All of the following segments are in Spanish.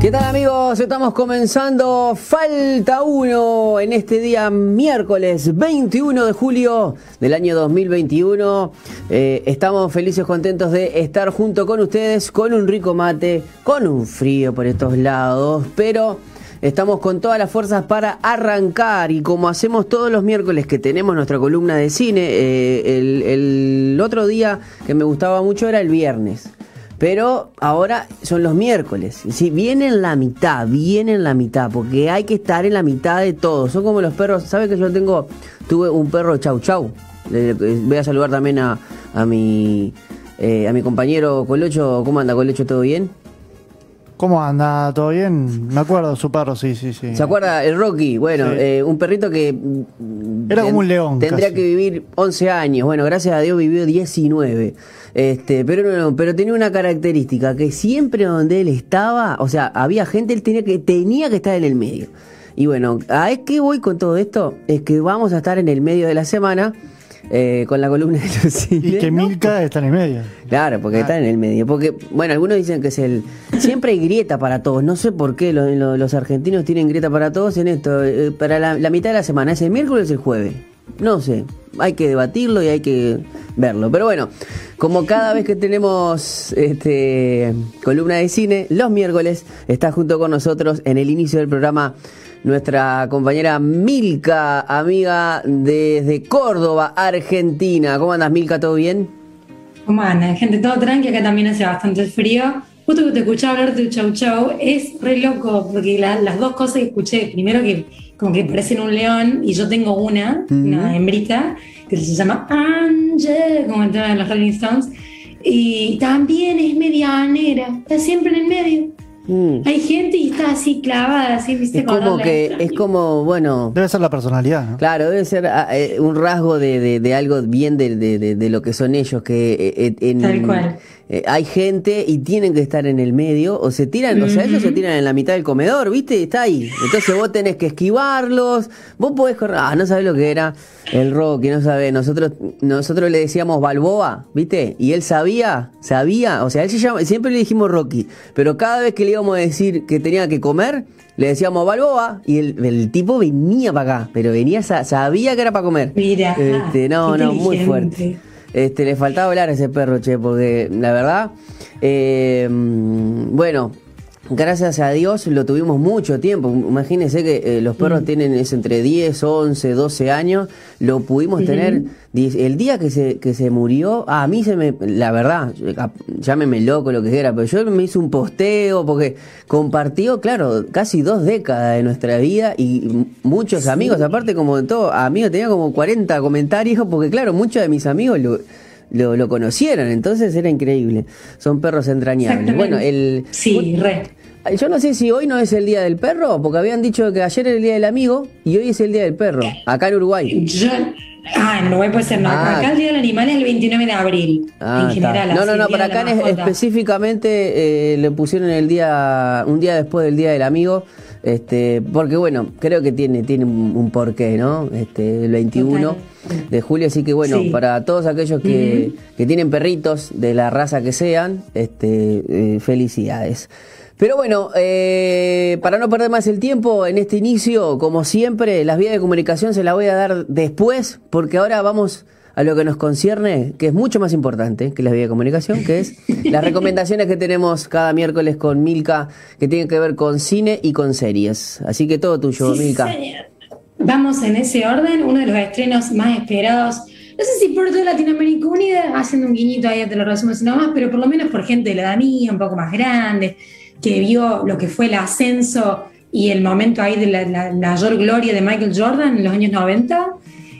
¿Qué tal amigos? Estamos comenzando Falta 1 en este día miércoles 21 de julio del año 2021. Eh, estamos felices, contentos de estar junto con ustedes con un rico mate, con un frío por estos lados, pero estamos con todas las fuerzas para arrancar y como hacemos todos los miércoles que tenemos nuestra columna de cine, eh, el, el otro día que me gustaba mucho era el viernes. Pero ahora son los miércoles. Sí, viene en la mitad, viene en la mitad, porque hay que estar en la mitad de todo. Son como los perros. ¿Sabes que yo tengo, tuve un perro chau chau? Voy a saludar también a, a mi eh, a mi compañero Colocho. ¿Cómo anda Colocho? ¿Todo bien? ¿Cómo anda? ¿Todo bien? Me acuerdo de su perro, sí, sí, sí. ¿Se acuerda? El Rocky, bueno, Sí. eh, un perrito que... mm, Era como un león, Tendría casi. que vivir 11 años, bueno, gracias a Dios vivió 19. Este, pero no, pero tenía una característica, que siempre donde él estaba, o sea, había gente, él tenía que, tenía que estar en el medio. Y bueno, ¿a qué voy con todo esto? Es que vamos a estar en el medio de la semana eh, con la columna de Lucille. Y que ¿no? Milka está en el medio. Claro, porque está en el medio. Porque, bueno, algunos dicen que es el. Siempre hay grieta para todos. No sé por qué lo- lo- los argentinos tienen grieta para todos en esto. Eh, para la, la mitad de la semana, ¿es el miércoles o es el jueves? No sé. Hay que debatirlo y hay que verlo. Pero bueno, como cada vez que tenemos este columna de cine, los miércoles está junto con nosotros en el inicio del programa nuestra compañera Milka, amiga desde Córdoba, Argentina. ¿Cómo andas, Milka? ¿Todo bien? ¿Cómo andan? Gente, todo tranqui, acá también hace bastante frío. Justo que te escuchaba hablar de chau chau, es re loco, porque la- las dos cosas que escuché, primero que como que parecen un león, y yo tengo una, una hembrita, que se llama Angel, como el tema de los Rolling Stones, y también es medianera, está siempre en el medio. Mm. Hay gente y está así clavada, así, viste, Es como que, es como, bueno, Debe ser la personalidad, ¿no? claro, debe ser ah, eh, un rasgo de, de- de algo bien de, de- de- de lo que son ellos, que eh, eh, en- Tal cual. Eh, hay gente y tienen que estar en el medio, o se tiran, o sea, ellos se tiran en la mitad del comedor, ¿viste? Está ahí. Entonces vos tenés que esquivarlos, vos podés correr, ah, no sabés lo que era el Rocky, no sabés, nosotros, nosotros le decíamos Balboa, ¿viste? Y él sabía, sabía, o sea, él se llama, siempre le dijimos Rocky, pero cada vez que le íbamos a decir que tenía que comer, le decíamos Balboa y el, el tipo venía para acá, pero venía, sa- sabía que era para comer. Mira, Este, no, qué no, muy fuerte. Este, le faltaba hablar a ese perro, che, porque la verdad, eh, mm, bueno, gracias a Dios lo tuvimos mucho tiempo. Imagínense que eh, los perros tienen es entre 10, 11, 12 años. Lo pudimos tener. El día que se, que se murió, a mí se me. La verdad, llámeme loco lo que quiera, pero yo me hice un posteo porque compartió, claro, casi dos décadas de nuestra vida y muchos amigos, aparte, como todo, amigos, tenía como 40 comentarios porque, claro, muchos de mis amigos lo. Lo, lo conocieron, entonces era increíble. Son perros entrañables. Bueno, el, Sí, re. Yo no sé si hoy no es el día del perro, porque habían dicho que ayer era el día del amigo y hoy es el día del perro, acá en Uruguay. Yo, ah, Uruguay puede ser, no. Ah. Acá el Día del Animal es el 29 de abril. Ah, en general. No, no, no, para acá Mascota. específicamente eh, le pusieron el día, un día después del día del amigo, este, porque bueno, creo que tiene, tiene un, un porqué, ¿no? Este, el 21 Total. de julio, así que bueno, Sí. para todos aquellos que, que tienen perritos de la raza que sean, este, eh, felicidades. Pero bueno, eh, para no perder más el tiempo en este inicio, como siempre, las vías de comunicación se las voy a dar después, porque ahora vamos a lo que nos concierne, que es mucho más importante que las vías de comunicación, que es las recomendaciones que tenemos cada miércoles con Milka, que tienen que ver con cine y con series. Así que todo tuyo, Sí, Milka. señor. Vamos en ese orden, uno de los estrenos más esperados. No sé si por toda Latinoamérica Unida, haciendo un guiñito ahí te lo resumo así nomás, pero por lo menos por gente de la edad mía, un poco más grande, que vio lo que fue el ascenso y el momento ahí de la, mayor gloria de Michael Jordan en los años 90.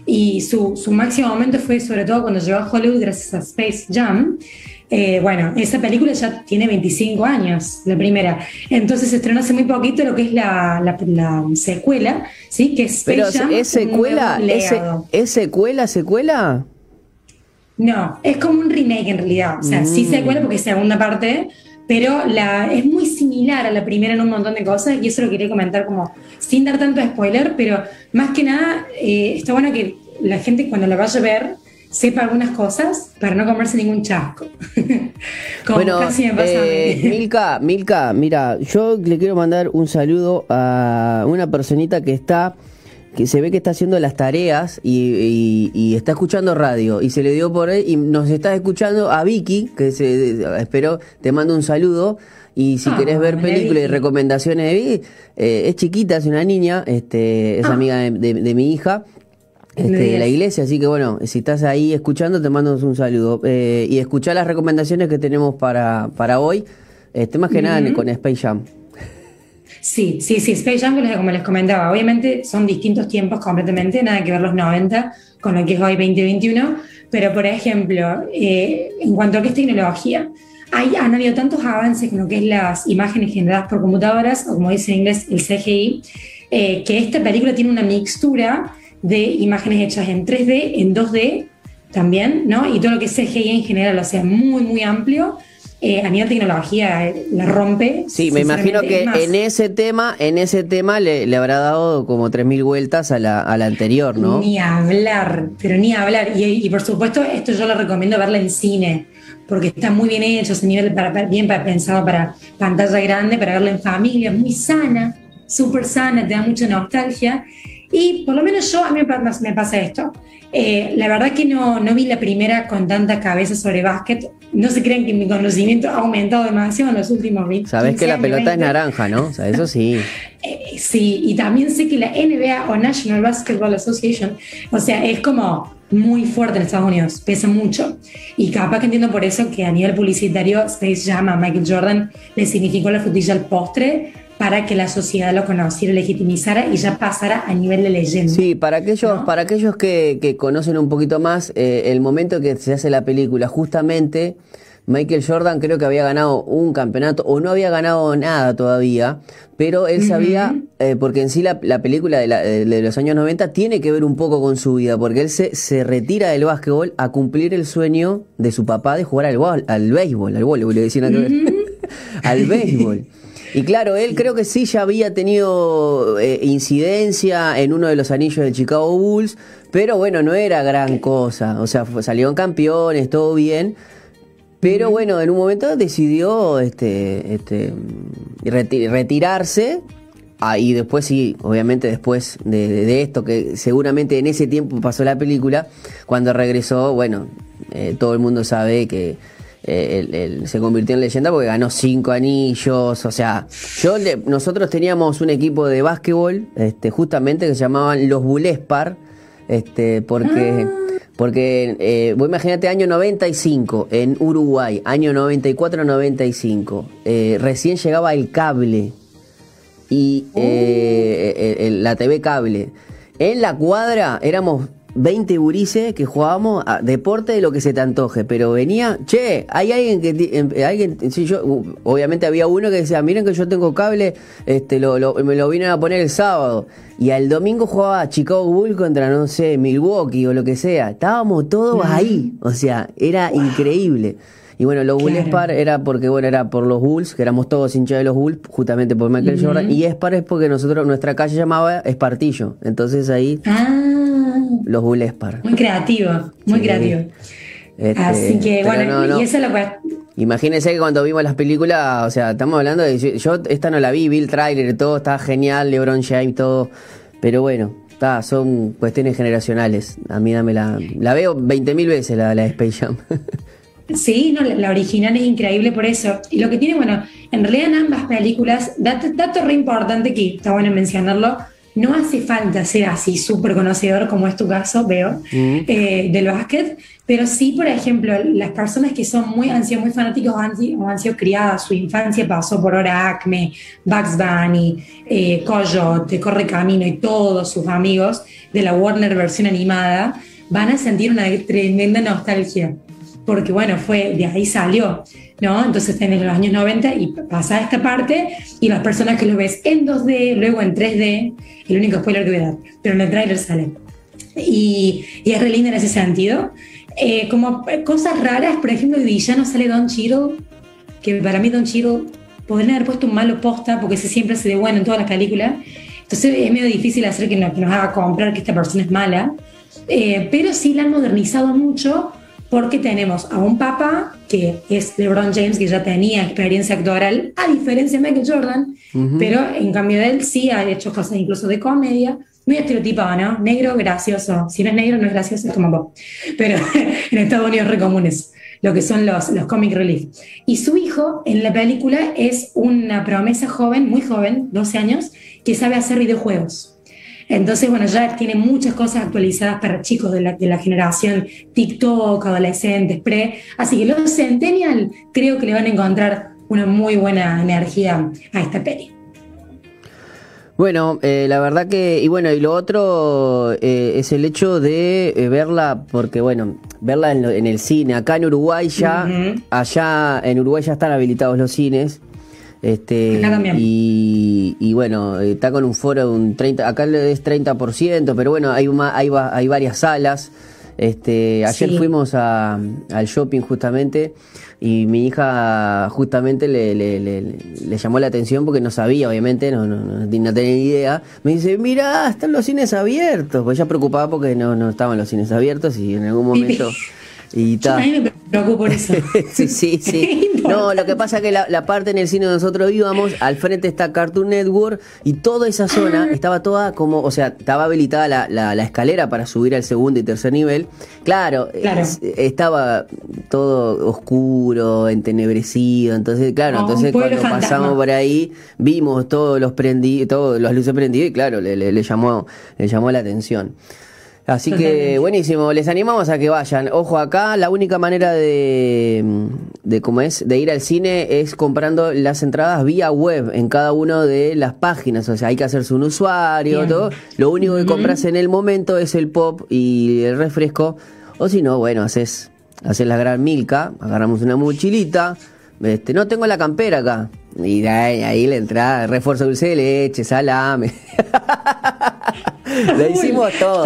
Y su, su máximo momento fue sobre todo cuando llegó a Hollywood gracias a Space Jam. Eh, bueno, esa película ya tiene 25 años, la primera. Entonces se estrenó hace muy poquito lo que es la, la- la secuela, ¿sí? Que es Space Pero Jam, es secuela, es, secuela, secuela. No, es como un remake en realidad. O sea, sí Mm. secuela porque es segunda parte, pero la, es muy similar a la primera en un montón de cosas y eso lo quería comentar como sin dar tanto spoiler, pero más que nada eh, está bueno que la gente cuando la vaya a ver sepa algunas cosas para no comerse ningún chasco. Como bueno, casi me pasa eh, Milka, Milka, mira, yo le quiero mandar un saludo a una personita que está que se ve que está haciendo las tareas y, está escuchando radio y se le dio por ahí y nos está escuchando a Vicky, que se espero, te mando un saludo y si querés ver películas y recomendaciones de Vicky, eh, es chiquita, es una niña, este, es ah. amiga de, mi hija. Este, de la iglesia, así que bueno, si estás ahí escuchando, te mando un saludo. Eh, y escuchar las recomendaciones que tenemos para, para hoy, este, más que nada con Space Jam. Sí, sí, sí, Space Jam, como les comentaba, obviamente son distintos tiempos completamente, nada que ver los 90 con lo que es hoy 2021, pero por ejemplo, eh, en cuanto a qué es tecnología, hay, han habido tantos avances con lo que es las imágenes generadas por computadoras, o como dice en inglés, el CGI, eh, que esta película tiene una mixtura de imágenes hechas en 3D, en 2D también, ¿no? Y todo lo que es CGI en general, o sea, muy, muy amplio. Eh, a nivel tecnología eh, la rompe. Sí, me imagino que en ese tema, en ese tema le, habrá dado como 3.000 vueltas a la, a la, anterior, ¿no? Ni hablar, pero ni hablar. Y, y, por supuesto, esto yo lo recomiendo verla en cine porque está muy bien hecho, ese nivel para, bien pensado para pantalla grande, para verlo en familia, muy sana, súper sana, te da mucha nostalgia. Y por lo menos yo, a mí me pasa esto. Eh, la verdad que no, no vi la primera con tanta cabeza sobre básquet. No se crean que mi conocimiento ha aumentado demasiado en los últimos 20 Sabes que la pelota es naranja, ¿no? O sea, eso sí. Eh, sí, y también sé que la NBA o National Basketball Association, o sea, es como muy fuerte en Estados Unidos, pesa mucho. Y capaz que entiendo por eso que a nivel publicitario Space Jam a Michael Jordan le significó la frutilla al postre para que la sociedad lo conociera, legitimizara y ya pasara a nivel de leyenda. Sí, para aquellos, para aquellos que, conocen un poquito más, eh, el momento que se hace la película, justamente Michael Jordan creo que había ganado un campeonato o no había ganado nada todavía, pero él sabía, eh, porque en sí la, película de, los años 90 tiene que ver un poco con su vida, porque él se, se retira del básquetbol a cumplir el sueño de su papá de jugar al, al béisbol, al voleibol, le decían al béisbol. Y claro, él creo que sí ya había tenido eh, incidencia en uno de los anillos de Chicago Bulls, pero bueno, no era gran cosa. O sea, salieron campeones, todo bien. Pero bueno, en un momento decidió este, este, retirarse. Ah, y después sí, obviamente después de, esto, que seguramente en ese tiempo pasó la película, cuando regresó, bueno, eh, todo el mundo sabe que eh, se convirtió en leyenda porque ganó cinco anillos. O sea, yo nosotros teníamos un equipo de básquetbol, este, justamente que se llamaban los Bulespar, este, porque... Ah. Porque, eh, vos imagínate, año 95 en Uruguay, año 94-95, eh, recién llegaba el cable y oh. eh, la TV cable. En la cuadra éramos 20 gurises que jugábamos a deporte de lo que se te antoje, pero venía, che, hay alguien que, em, alguien, sí, yo, obviamente había uno que decía, miren que yo tengo cable, este, lo, me lo vine a poner el sábado, y al domingo jugaba Chicago Bull contra, no sé, Milwaukee o lo que sea, estábamos todos ahí, o sea, era increíble. Y bueno, los Bulls Spar era porque, bueno, era por los Bulls, que éramos todos hinchas de los Bulls, justamente por Michael Jordan. Y Spar es porque nosotros, nuestra calle llamaba Espartillo. Entonces ahí. Ah, los Bulls Spar. Muy creativo, muy creativo. Este, Así que, bueno, y esa es la Imagínense que cuando vimos las películas, o sea, estamos hablando de. Yo, esta no la vi, vi el tráiler, todo está genial, LeBron James, todo. Pero bueno, está, son cuestiones generacionales. A mí dame la. La veo 20.000 veces la, la Space Jam. Sí, no, la, original es increíble por eso. Y lo que tiene, bueno, en realidad en ambas películas, dato, dato re importante que está bueno mencionarlo, no hace falta ser así súper conocedor como es tu caso, veo, mm. eh, del básquet, pero sí, por ejemplo, las personas que son muy, han sido muy fanáticos o han, sido criadas, su infancia pasó por Hora Acme, Bugs Bunny, eh, Coyote, Corre Camino y todos sus amigos de la Warner versión animada, van a sentir una tremenda nostalgia porque bueno, fue de ahí salió, ¿no? Entonces en los años 90 y pasa esta parte y las personas que lo ves en 2D, luego en 3D, el único spoiler que voy a dar, pero en el tráiler sale. Y, y, es re linda en ese sentido. Eh, como cosas raras, por ejemplo, de villano sale Don Cheadle, que para mí Don Cheadle podrían haber puesto un malo posta porque ese siempre se de bueno en todas las películas. Entonces es medio difícil hacer que nos, que nos haga comprar que esta persona es mala. eh, pero sí la han modernizado mucho porque tenemos a un papá que es LeBron James, que ya tenía experiencia actoral, a diferencia de Michael Jordan, pero en cambio de él sí ha hecho cosas incluso de comedia, muy estereotipado, ¿no? Negro, gracioso. Si no es negro, no es gracioso, es como vos. Pero en Estados Unidos re comunes lo que son los, los comic relief. Y su hijo en la película es una promesa joven, muy joven, 12 años, que sabe hacer videojuegos. Entonces, bueno, ya tiene muchas cosas actualizadas para chicos de la, de la generación TikTok, adolescentes, pre. Así que los Centennial creo que le van a encontrar una muy buena energía a esta peli. Bueno, eh, la verdad que, y bueno, y lo otro eh, es el hecho de eh, verla, porque bueno, verla en, el cine, acá en Uruguay ya, allá en Uruguay ya están habilitados los cines, este, y, y, bueno, está con un foro de un 30, acá es 30%, pero bueno, hay, hay, hay varias salas. Este, ayer fuimos a, al shopping justamente y mi hija justamente le, le, le, llamó la atención porque no sabía, obviamente, no, no, no, tenía idea. Me dice, mira, están los cines abiertos. Pues ella preocupada porque no, no estaban los cines abiertos y en algún momento... Y Yo me preocupo por eso. sí, sí, sí. no, lo que pasa es que la, parte en el cine donde nosotros íbamos, al frente está Cartoon Network y toda esa zona ah. estaba toda como, o sea, estaba habilitada la, la, escalera para subir al segundo y tercer nivel. Claro, estaba todo oscuro, entenebrecido. Entonces, claro, entonces cuando pasamos por ahí, vimos todos los prendidos, todos los luces prendidas y claro, le, le, llamó, le llamó la atención. Así que buenísimo, les animamos a que vayan. Ojo acá, la única manera de, de cómo es, de ir al cine es comprando las entradas vía web en cada una de las páginas. O sea, hay que hacerse un usuario, todo. Lo único que compras en el momento es el pop y el refresco. O si no, bueno, haces, haces la gran milka, agarramos una mochilita. Este, no tengo la campera acá. Y ahí, ahí la entrada, refuerzo dulce de leche, salame. Le hicimos todo.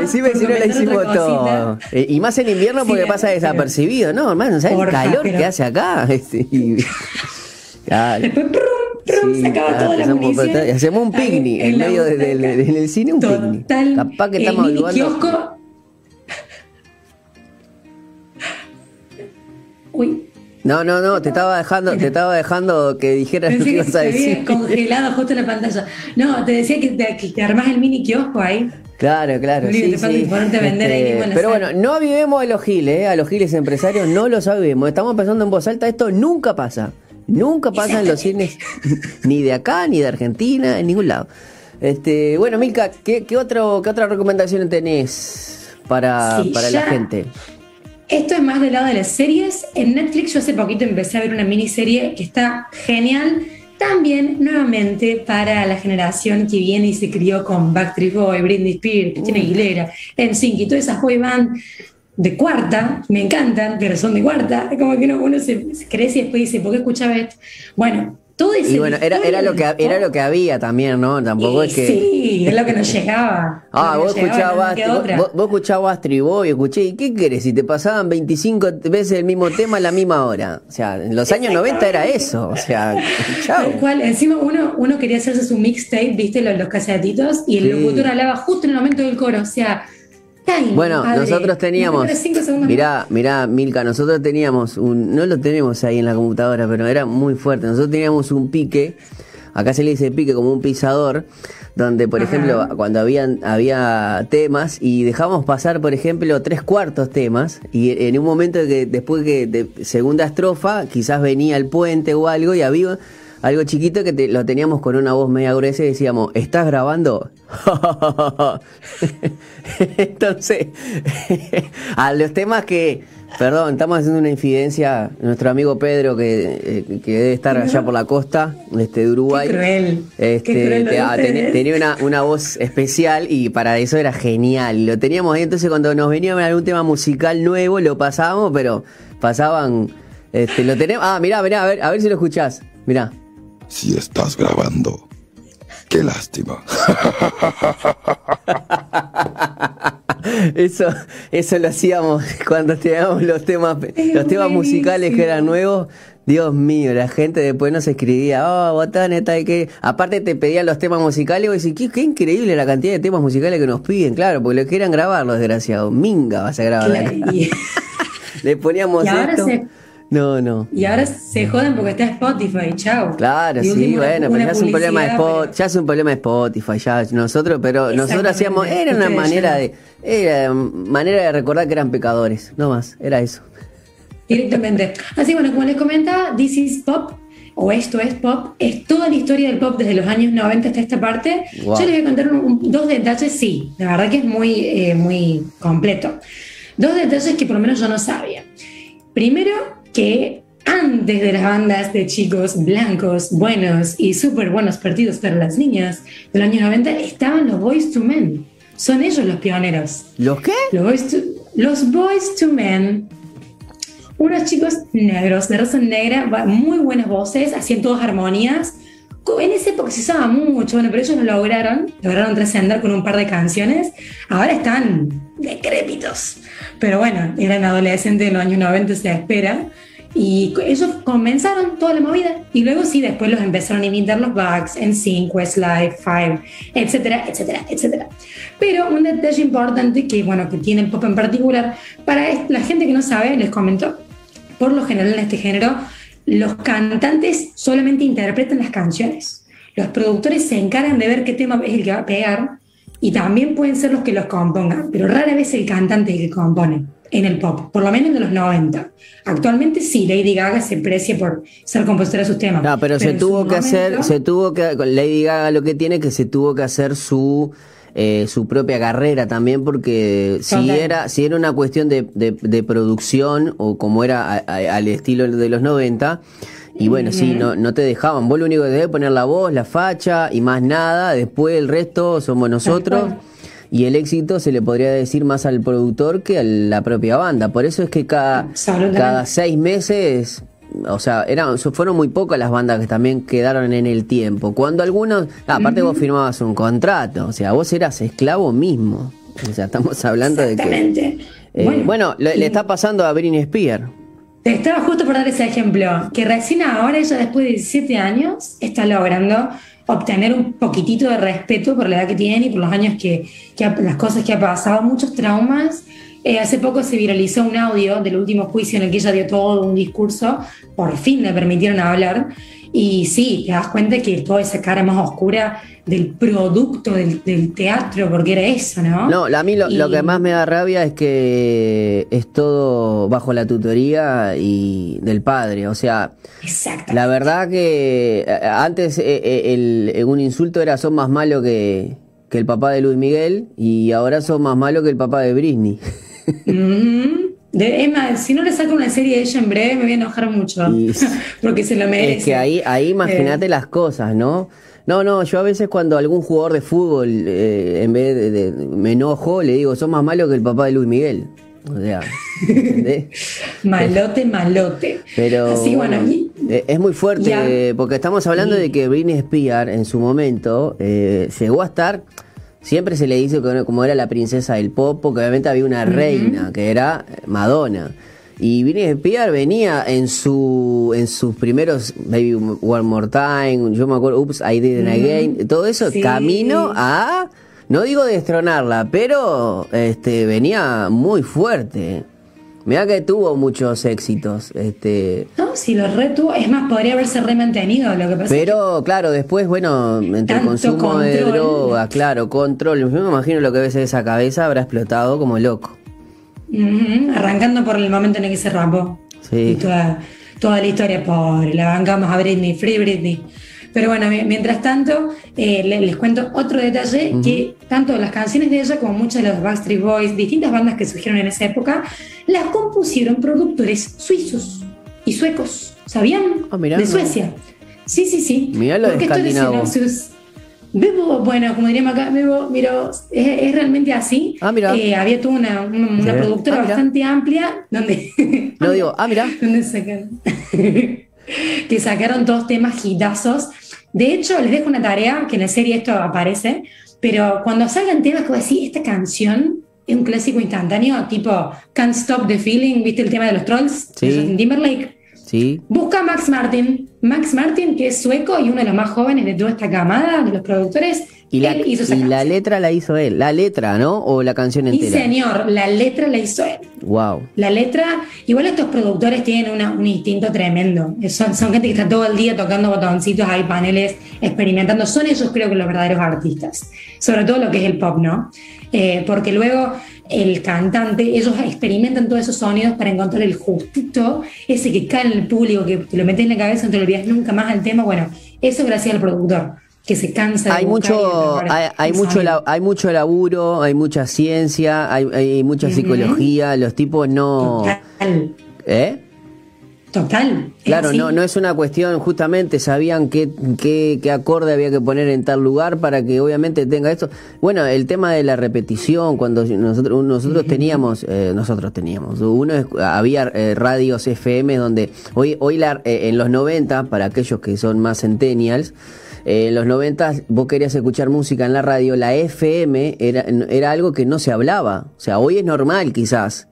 Decime si no le hicimos todo. Y más en invierno porque pasa desapercibido, ¿no? Hermano, ¿sabes el calor que hace acá? Después, se acaba toda la munición. Hacemos un picnic en, medio del cine, un picnic. Capaz que estamos ayudando. Uy. No, no, no, te estaba dejando, te estaba dejando que dijeras lo que ibas a decir. congelado justo en la pantalla. No, te decía que te, que te armás el mini kiosco ahí. Claro, claro. Sí, sí. Vender ahí, este, pero bueno, no avivemos a los giles, ¿eh? a los giles empresarios, no lo sabemos. Estamos pensando en voz alta, esto nunca pasa. Nunca pasa en los cines, ni de acá, ni de Argentina, en ningún lado. Este, bueno, Milka, ¿qué, qué, otro, qué otra recomendación tenés para, para la gente? Esto es más del lado de las series. En Netflix yo hace poquito empecé a ver una miniserie que está genial. También nuevamente para la generación que viene y se crió con Backstreet Boy, Britney Spears, Cristina mm. Aguilera, NSYNC y todas esas boy band de cuarta, me encantan, pero son de cuarta, como que uno, se, crece y después dice, ¿por qué escuchaba esto? Bueno, y bueno, era, era, lo que, era lo que había también, ¿no? Tampoco es que. Sí, es lo que nos llegaba. Ah, vos, escuchabas, vos, vos, escuchabas Triboy, escuché, ¿y qué querés? Si te pasaban 25 veces el mismo tema a la misma hora. O sea, en los años 90 era eso. O sea, chao. cual, encima uno, uno quería hacerse su mixtape, viste, los, los casetitos, y el locutor hablaba justo en el momento del coro. O sea, bueno, nosotros teníamos. Mirá, mirá, Milka, nosotros teníamos un. No lo tenemos ahí en la computadora, pero era muy fuerte. Nosotros teníamos un pique. Acá se le dice pique como un pisador, donde, por ejemplo, cuando habían, había temas y dejábamos pasar, por ejemplo, tres cuartos temas, y en un momento que después que de segunda estrofa, quizás venía el puente o algo, y había algo chiquito que lo teníamos con una voz media gruesa y decíamos, ¿estás grabando? Entonces, a los temas que, perdón, estamos haciendo una infidencia, nuestro amigo Pedro que, eh, que debe estar allá por la costa este, de Uruguay, Qué cruel. Este, ah, tenía una, una voz especial y para eso era genial. Lo teníamos ahí, entonces cuando nos venía algún tema musical nuevo lo pasábamos, pero pasaban... Este, lo tenemos. Ah, mirá, mirá, a ver, a ver si lo escuchás. Mirá si estás grabando. Qué lástima. Eso, eso lo hacíamos cuando teníamos los temas, Es los temas musicales que eran nuevos. Dios mío, la gente después nos escribía, oh, botones, tal que. Aparte te pedían los temas musicales y vos decís, qué, qué increíble la cantidad de temas musicales que nos piden, claro, porque lo quieran grabar los desgraciados. Minga vas a grabar Le poníamos Y ahora esto. se- No, no. y ahora se joden porque está Spotify, chao. Claro, sí, último, bueno, pero ya es un problema de publicidad, Spot, pero- ya es un problema de Spotify, ya nosotros, pero nosotros hacíamos, era una manera de, era manera de recordar que eran pecadores, no más, era eso. Directamente. Así bueno, como les comentaba, This is Pop, o esto es pop, es toda la historia del pop desde los años 90 hasta esta parte. Wow. Yo les voy a contar un- dos detalles, sí, la verdad que es muy, eh, muy completo. Dos detalles que por lo menos yo no sabía. Primero, que antes de las bandas de chicos blancos, buenos y súper buenos partidos para las niñas de los años 90, estaban los Boys to Men. Son ellos los pioneros. ¿Los qué? Los Boys to, los Boys to Men, unos chicos negros, de raza negra, muy buenas voces, hacían todas armonías. En esa época se usaba mucho, bueno, pero ellos lo lograron, lograron trascender con un par de canciones. Ahora están decrépitos. Pero bueno, eran adolescentes en los años 90, se espera. Y ellos comenzaron toda la movida. Y luego sí, después los empezaron a imitar los Bugs, NSYNC, Westlife, Five, etcétera, etcétera, etcétera. Pero un detalle importante que, bueno, que tiene el pop en particular, para la gente que no sabe, les comento, por lo general en este género, los cantantes solamente interpretan las canciones. Los productores se encargan de ver qué tema es el que va a pegar y también pueden ser los que los compongan, pero rara vez el cantante es el que compone en el pop, por lo menos de los 90. Actualmente sí, Lady Gaga se precia por ser compositora de sus temas. No, pero, se tuvo que hacer, se tuvo que, Lady Gaga lo que tiene que se tuvo que hacer su eh, su propia carrera también porque si era si era una cuestión de, de, de producción o como era a- a- al estilo de los 90 y bueno, sí, no, no te dejaban. Vos lo único que debes poner la voz, la facha y más nada. Después el resto somos nosotros. Y el éxito se le podría decir más al productor que a la propia banda. Por eso es que cada, cada seis meses, o sea, eran, fueron muy pocas las bandas que también quedaron en el tiempo. Cuando algunos, ah, aparte vos firmabas un contrato, o sea, vos eras esclavo mismo. O sea, estamos hablando de que... Exactamente. eh, bueno, le, le está pasando a Britney Spears. Te estaba justo por dar ese ejemplo, que recién ahora, ella después de 17 años, está logrando obtener un poquitito de respeto por la edad que tiene y por los años que, que ha- las cosas que ha pasado, muchos traumas. Eh, hace poco se viralizó un audio del último juicio en el que ella dio todo un discurso, por fin le permitieron hablar. Y sí, te das cuenta que toda esa cara más oscura del producto del, del teatro, porque era eso, ¿no? No, a mí lo, que más me da rabia es que es todo bajo la tutoría y del padre. O sea, la verdad que eh, antes eh, el, eh, un insulto era son más malo que, que el papá de Luis Miguel y ahora son más malo que el papá de Britney. De, más, si no le saco una serie de ella en breve me voy a enojar mucho. Porque se lo merece. Es que ahí, ahí imagínate Eh, las cosas, ¿no? No, no, yo a veces cuando algún jugador de fútbol, eh, en vez de, de- me enojo, le digo, sos más malo que el papá de Luis Miguel. O sea. Malote, malote. Pero Así, bueno, y- eh, es muy fuerte eh, porque estamos hablando de que Britney Spears en su momento eh, llegó a estar, siempre se le dice que como era la princesa del pop, porque obviamente había una reina que era Madonna. Y Britney Spears venía en su en sus primeros Baby One More Time, yo me acuerdo, Oops, I Did It Again, todo eso Sí. camino a no digo destronarla, pero este venía muy fuerte. Mira que tuvo muchos éxitos, este, No, si lo retuvo, es más, podría haberse remantenido. Lo que pasa es pero claro, después, bueno, entre el consumo de control. droga, claro, control, yo me imagino lo que a veces esa cabeza habrá explotado como loco. arrancando por el momento en el que se rapó. Sí. Y toda, toda la historia, pobre, la bancamos a Britney, Free Britney. Pero bueno, mi- mientras tanto, eh, le- les cuento otro detalle, que tanto las canciones de ella como muchas de los Backstreet Boys, distintas bandas que surgieron en esa época, las compusieron productores suizos y suecos, ¿sabían? Ah, mirá, de. Suecia. Sí, sí, sí. Mirá lo de Porque esto es Bebo, bueno, como diríamos acá, Bebo, mira, es, es realmente así. Ah, mira. Eh, había toda una, una, productora Ah, bastante amplia donde... No digo, ah, mira, donde que sacaron todos temas hitazos. De hecho, les dejo una tarea, que en la serie esto aparece, pero cuando salgan temas que voy a decir, esta canción es un clásico instantáneo, tipo Can't Stop the Feeling, ¿viste el tema de los trolls? Sí. Timberlake. Sí. Busca a Max Martin. Max Martin, que es sueco y uno de los más jóvenes de toda esta camada de los productores, Y la, él hizo esa y la letra la hizo él. La letra, ¿no? O la canción Y entera. señor, la letra la hizo él. Wow. La letra, igual estos productores tienen una- un instinto tremendo. Son, son gente que está todo el día tocando botoncitos, hay paneles, experimentando. Son ellos creo que los verdaderos artistas. Sobre todo lo que es el pop, ¿no? Eh, porque luego el cantante, ellos experimentan todos esos sonidos para encontrar el justito, ese que cae en el público, que te lo metes en la cabeza, no te lo olvidas nunca más al tema. Bueno, eso gracias al productor, que se cansa de Hay mucho, hay, hay mucho, hay mucho laburo, hay mucha ciencia, hay, hay mucha psicología. Los tipos no. Total, ¿Eh? Total. Claro, no, no es una cuestión, justamente sabían qué, qué, qué acorde había que poner en tal lugar para que obviamente tenga esto. Bueno, el tema de la repetición, cuando nosotros, nosotros teníamos, eh, nosotros teníamos, uno es- había eh, radios FM donde hoy, hoy la, eh, en los 90, para aquellos que son más centennials, en los 90 vos querías escuchar música en la radio, la FM era, era algo que no se hablaba. O sea, hoy es normal quizás.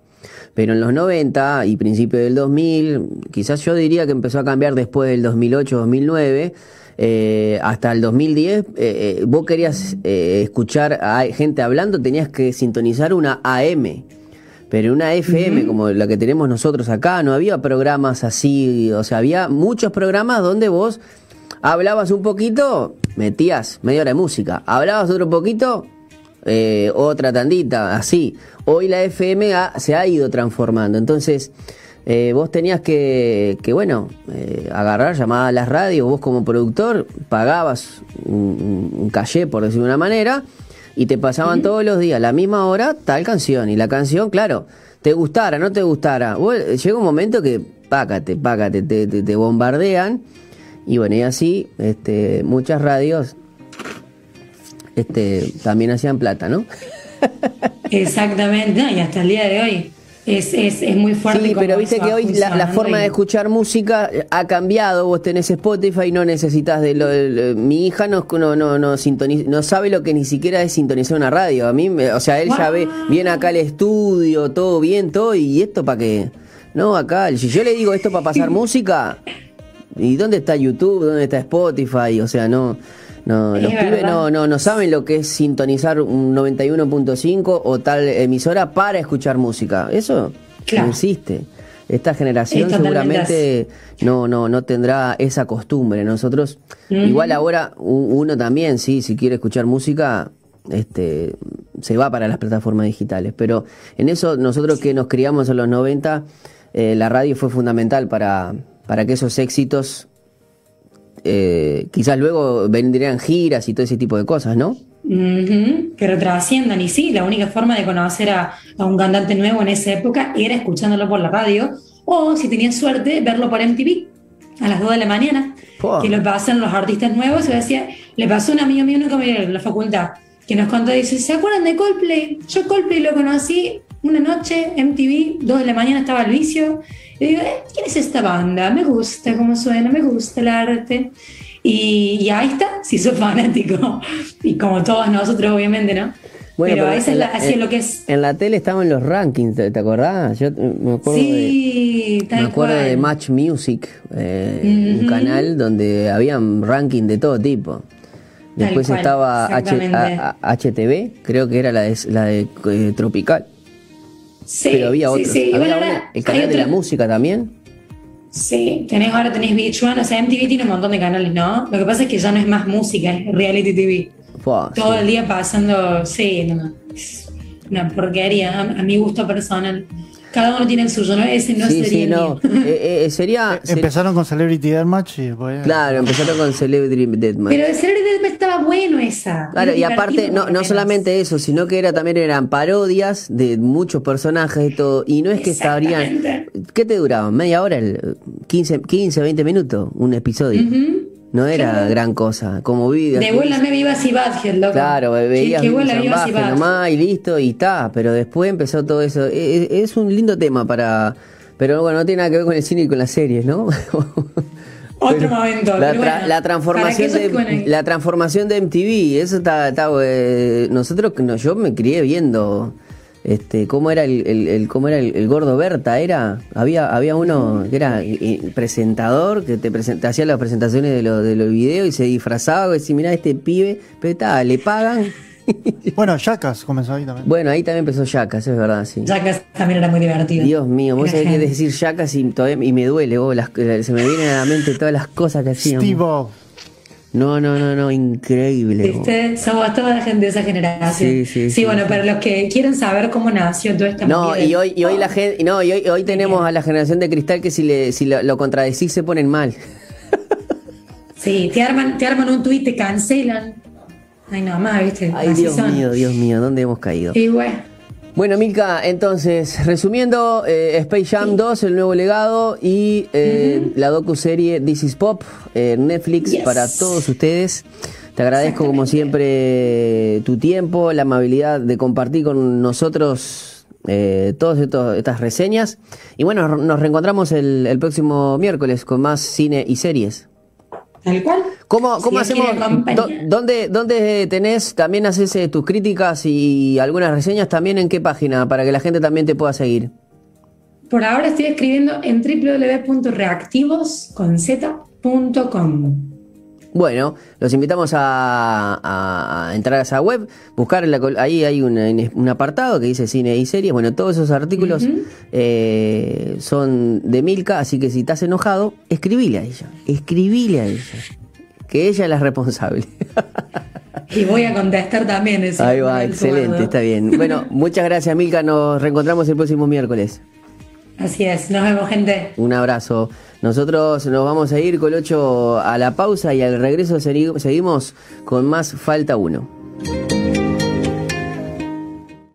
Pero en los 90 y principios del 2000, quizás yo diría que empezó a cambiar después del 2008-2009, eh, hasta el 2010, eh, eh, vos querías eh, escuchar a gente hablando, tenías que sintonizar una AM. Pero una FM como la que tenemos nosotros acá, no había programas así, o sea, había muchos programas donde vos hablabas un poquito, metías media hora de música, hablabas otro poquito, eh, otra tandita, así. Hoy la FM ha- se ha ido transformando, entonces eh, vos tenías que, que bueno, eh, agarrar, llamar a las radios, vos como productor pagabas un, un- caché, por decirlo de una manera, y te pasaban todos los días, a la misma hora, tal canción, y la canción, claro, te gustara, no te gustara, vos, llega un momento que, págate, págate, te, te, te bombardean, y bueno, y así, este, muchas radios este, también hacían plata, ¿no? Exactamente, no, y hasta el día de hoy es, es, es muy fuerte. Sí, pero viste que hoy la, la forma y- de escuchar música ha cambiado. Vos tenés Spotify, no necesitas de lo. de- mi hija no, no, no, no, sintoniza- no sabe lo que ni siquiera es sintonizar una radio. A mí, o sea, él ya ve, viene acá al estudio, todo bien, todo, y esto para qué. No, acá, si yo le digo esto para pasar música, ¿y dónde está YouTube? ¿Dónde está Spotify? O sea, no. No, Es los pibes no, no, no saben lo que es sintonizar un 91.5 o tal emisora para escuchar música. Eso Claro. no existe. Esta generación Es seguramente no, no, no tendrá esa costumbre. Nosotros, igual ahora, uno también, sí, si quiere escuchar música, este, se va para las plataformas digitales. Pero en eso, nosotros que nos criamos en los 90, eh, la radio fue fundamental para, para que esos éxitos, eh, quizás luego vendrían giras y todo ese tipo de cosas, ¿no? Ujú, pero trasciendan. Y sí, la única forma de conocer a, a un cantante nuevo en esa época era escuchándolo por la radio o, si tenías suerte, verlo por MTV a las 2 de la mañana. Que lo pasan los artistas nuevos. Decía, le pasó a un amigo mío en la facultad que nos contó, dice, ¿se acuerdan de Coldplay? Yo Coldplay lo conocí una noche, MTV, 2 de la mañana estaba el vicio. Y digo, "Eh, ¿quién es esta banda? Me gusta cómo suena, me gusta el arte. Y, y ahí está, se hizo fanático. Y como todos nosotros, obviamente, ¿no? pero, esa es la- así es lo que es. En la tele estaban los rankings, ¿te, acordás? Yo me acuerdo de... Sí, tal Me acuerdo cual. de Match Music, eh, un canal donde habían ranking de todo tipo. Después cual, estaba H- exactamente. a- a- HTV, creo que era la de, la de eh, Tropical. Sí, pero había otros. sí. Igual Había ahora uno- el canal de otro- la música también. Sí, tenés, ahora tenés VH1, o sea, MTV tiene un montón de canales, ¿no? Lo que pasa es que ya no es más música, es reality TV. Todo sí. el día pasando, sí, no, no. Es una porquería, a, a mi gusto personal. Cada uno tiene el suyo, ¿no? Ese no sí, sería sí, el no. mío. Eh, eh, sería, ser- Empezaron con Celebrity Deathmatch y después. Claro, empezaron con Celebrity Deathmatch. Pero el Celebrity Deathmatch estaba bueno esa. Claro, y aparte, no, no solamente eso, sino que era también eran parodias de muchos personajes y todo. Y no es que estarían. ¿Qué te duraban? ¿Media hora? El, 15, 15, 20 minutos, un episodio. No era gran cosa. Como vi. De vuela me vivas y Badhead, loco. Claro, veías Que, vuela vivas y nomás y listo y está. Pero después empezó todo eso. E- e- Es, un lindo tema para. Pero bueno, no tiene nada que ver con el cine y con las series, ¿no? Otro momento. La, pero tra- bueno, la transformación de, bueno, la transformación de MTV, eso está, está, eh, nosotros no, yo me crié viendo Este, ¿cómo era el, el- el- cómo era el, el gordo Berta? Era, había, había uno que era presentador, que te, presenta- hacía las presentaciones de los de los videos y se disfrazaba y decía, mirá este pibe, pero está, le pagan. Bueno, Jackas comenzó ahí también. Bueno, ahí también empezó Yacas, es verdad, sí. Jackass también era muy divertido. Dios mío, vos sabés que decir Yacas y, todavía, y me duele, vos, las- se me vienen a la mente todas las cosas que hacíamos. Steve. No, no, no, no, increíble. ¿Viste? Somos toda la gente de esa generación. Sí, sí, sí, bueno, sí. para los que quieren saber cómo nació toda esta No, y hoy, y hoy la gente, no, y hoy, hoy tenemos a la generación de cristal que si le, si lo, lo contradecís se ponen mal. Sí, te arman, te arman un tuit, te cancelan. Ay, no, más, ¿viste? Ay, Así Dios son. mío, Dios mío, ¿dónde hemos caído? Y bueno, Bueno, Milka, entonces, resumiendo, eh, Space Jam 2, el nuevo legado, y eh, la docu-serie This is Pop, eh, Netflix, Yes. para todos ustedes. Te agradezco como siempre tu tiempo, la amabilidad de compartir con nosotros eh, todas estas reseñas. Y bueno, nos reencontramos el, el próximo miércoles con más cine y series. Tal cual. ¿Cómo, cómo hacemos? compañía. ¿Dó- ¿Dónde, ¿Dónde tenés, también haces eh, tus críticas y algunas reseñas? ¿También en qué página? Para que la gente también te pueda seguir. Por ahora estoy escribiendo en www.reactivos.com. Bueno, los invitamos a, a- a entrar a esa web, buscar en la ahí hay un apartado que dice cine y series. Bueno, todos esos artículos eh, son de Milka, así que si estás enojado, escribile a ella, escribile a ella, que ella es la responsable. Y voy a contestar también eso. Ahí va, excelente, está bien. Bueno, muchas gracias Milka, nos reencontramos el próximo miércoles. Así es, nos vemos, gente. Un abrazo. Nosotros nos vamos a ir, Colocho, a la pausa y al regreso segui- seguimos con más Falta 1.